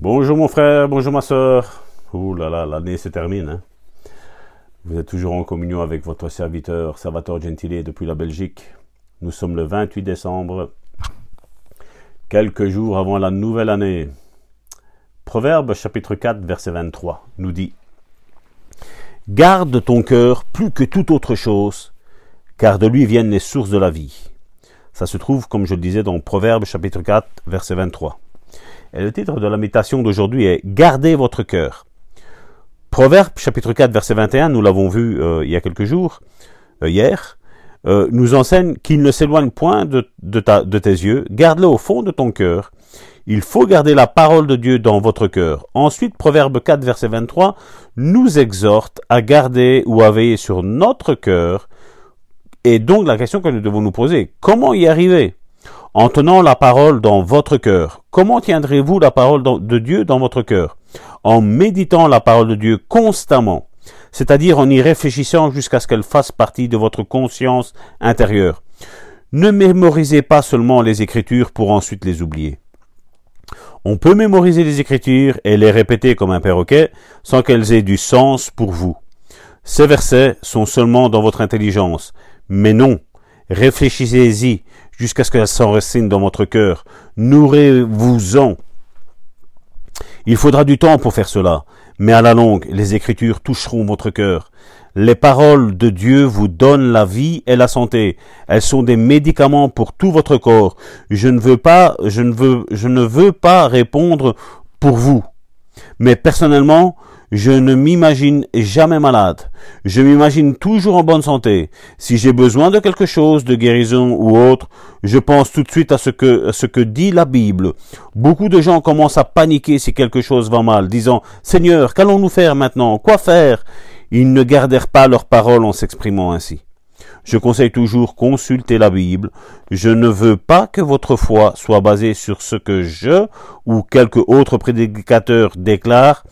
Bonjour mon frère, bonjour ma soeur. Ouh là là, l'année se termine. Hein. Vous êtes toujours en communion avec votre serviteur Salvatore Gentile depuis la Belgique. Nous sommes le 28 décembre, quelques jours avant la nouvelle année. Proverbe chapitre 4 verset 23 nous dit Garde ton cœur plus que toute autre chose, car de lui viennent les sources de la vie. Ça se trouve, comme je le disais, dans Proverbe chapitre 4, verset 23. Et le titre de la méditation d'aujourd'hui est Gardez votre cœur. Proverbe chapitre 4, verset 21, nous l'avons vu euh, il y a quelques jours, euh, hier, euh, nous enseigne qu'il ne s'éloigne point de, de, tes yeux, garde-le au fond de ton cœur. Il faut garder la parole de Dieu dans votre cœur. Ensuite, Proverbe 4, verset 23, nous exhorte à garder ou à veiller sur notre cœur, et donc la question que nous devons nous poser, comment y arriver? En tenant la parole dans votre cœur. Comment tiendrez-vous la parole de Dieu dans votre cœur? En méditant la parole de Dieu constamment, c'est-à-dire en y réfléchissant jusqu'à ce qu'elle fasse partie de votre conscience intérieure. Ne mémorisez pas seulement les Écritures pour ensuite les oublier. On peut mémoriser les Écritures et les répéter comme un perroquet sans qu'elles aient du sens pour vous. Ces versets sont seulement dans votre intelligence, mais non, réfléchissez-y jusqu'à ce qu'elle s'enracine dans votre cœur. Nourrez-vous-en. Il faudra du temps pour faire cela, mais à la longue, les Écritures toucheront votre cœur. Les paroles de Dieu vous donnent la vie et la santé. Elles sont des médicaments pour tout votre corps. Je ne veux pas, je ne veux, je ne veux pas répondre pour vous. Mais personnellement, je ne m'imagine jamais malade. Je m'imagine toujours en bonne santé. Si j'ai besoin de quelque chose, de guérison ou autre, je pense tout de suite à ce que, dit la Bible. Beaucoup de gens commencent à paniquer si quelque chose va mal, disant Seigneur, qu'allons-nous faire maintenant? Quoi faire? Ils ne gardèrent pas leurs paroles en s'exprimant ainsi. Je conseille toujours consulter la Bible. Je ne veux pas que votre foi soit basée sur ce que je ou quelque autre prédicateur déclare.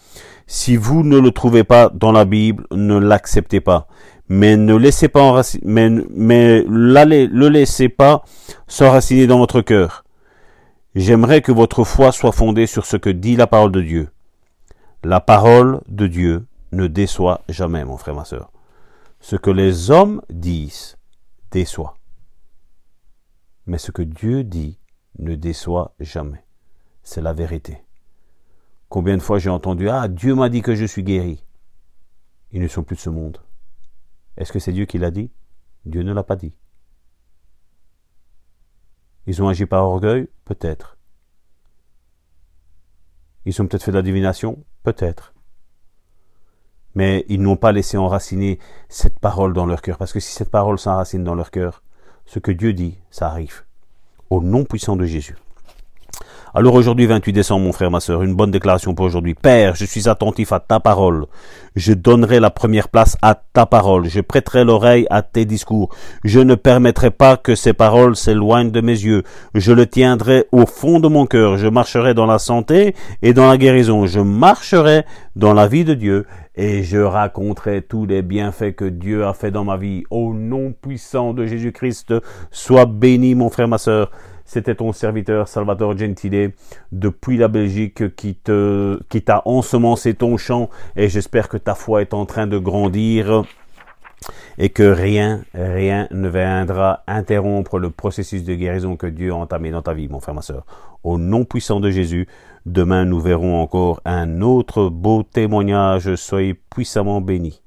Si vous ne le trouvez pas dans la Bible, ne l'acceptez pas. Mais ne laissez pas mais, mais le laissez pas s'enraciner dans votre cœur. J'aimerais que votre foi soit fondée sur ce que dit la parole de Dieu. La parole de Dieu ne déçoit jamais, mon frère, ma soeur. Ce que les hommes disent déçoit. Mais ce que Dieu dit ne déçoit jamais. C'est la vérité. Combien de fois j'ai entendu Ah, Dieu m'a dit que je suis guéri. Ils ne sont plus de ce monde. Est-ce que c'est Dieu qui l'a dit? Dieu ne l'a pas dit. Ils ont agi par orgueil? Peut-être. Ils ont peut-être fait de la divination? Peut-être. Mais ils n'ont pas laissé enraciner cette parole dans leur cœur. Parce que si cette parole s'enracine dans leur cœur, ce que Dieu dit, ça arrive. Au nom puissant de Jésus. Alors aujourd'hui, 28 décembre, mon frère, ma soeur, une bonne déclaration pour aujourd'hui. Père, je suis attentif à ta parole. Je donnerai la première place à ta parole. Je prêterai l'oreille à tes discours. Je ne permettrai pas que ces paroles s'éloignent de mes yeux. Je le tiendrai au fond de mon cœur. Je marcherai dans la santé et dans la guérison. Je marcherai dans la vie de Dieu et je raconterai tous les bienfaits que Dieu a fait dans ma vie. Au nom puissant de Jésus-Christ, sois béni, mon frère, ma soeur. C'était ton serviteur Salvatore Gentile depuis la Belgique qui te, t'a ensemencé ton champ et j'espère que ta foi est en train de grandir et que rien, rien ne viendra interrompre le processus de guérison que Dieu a entamé dans ta vie, mon frère, ma soeur. Au nom puissant de Jésus, demain nous verrons encore un autre beau témoignage. Soyez puissamment bénis.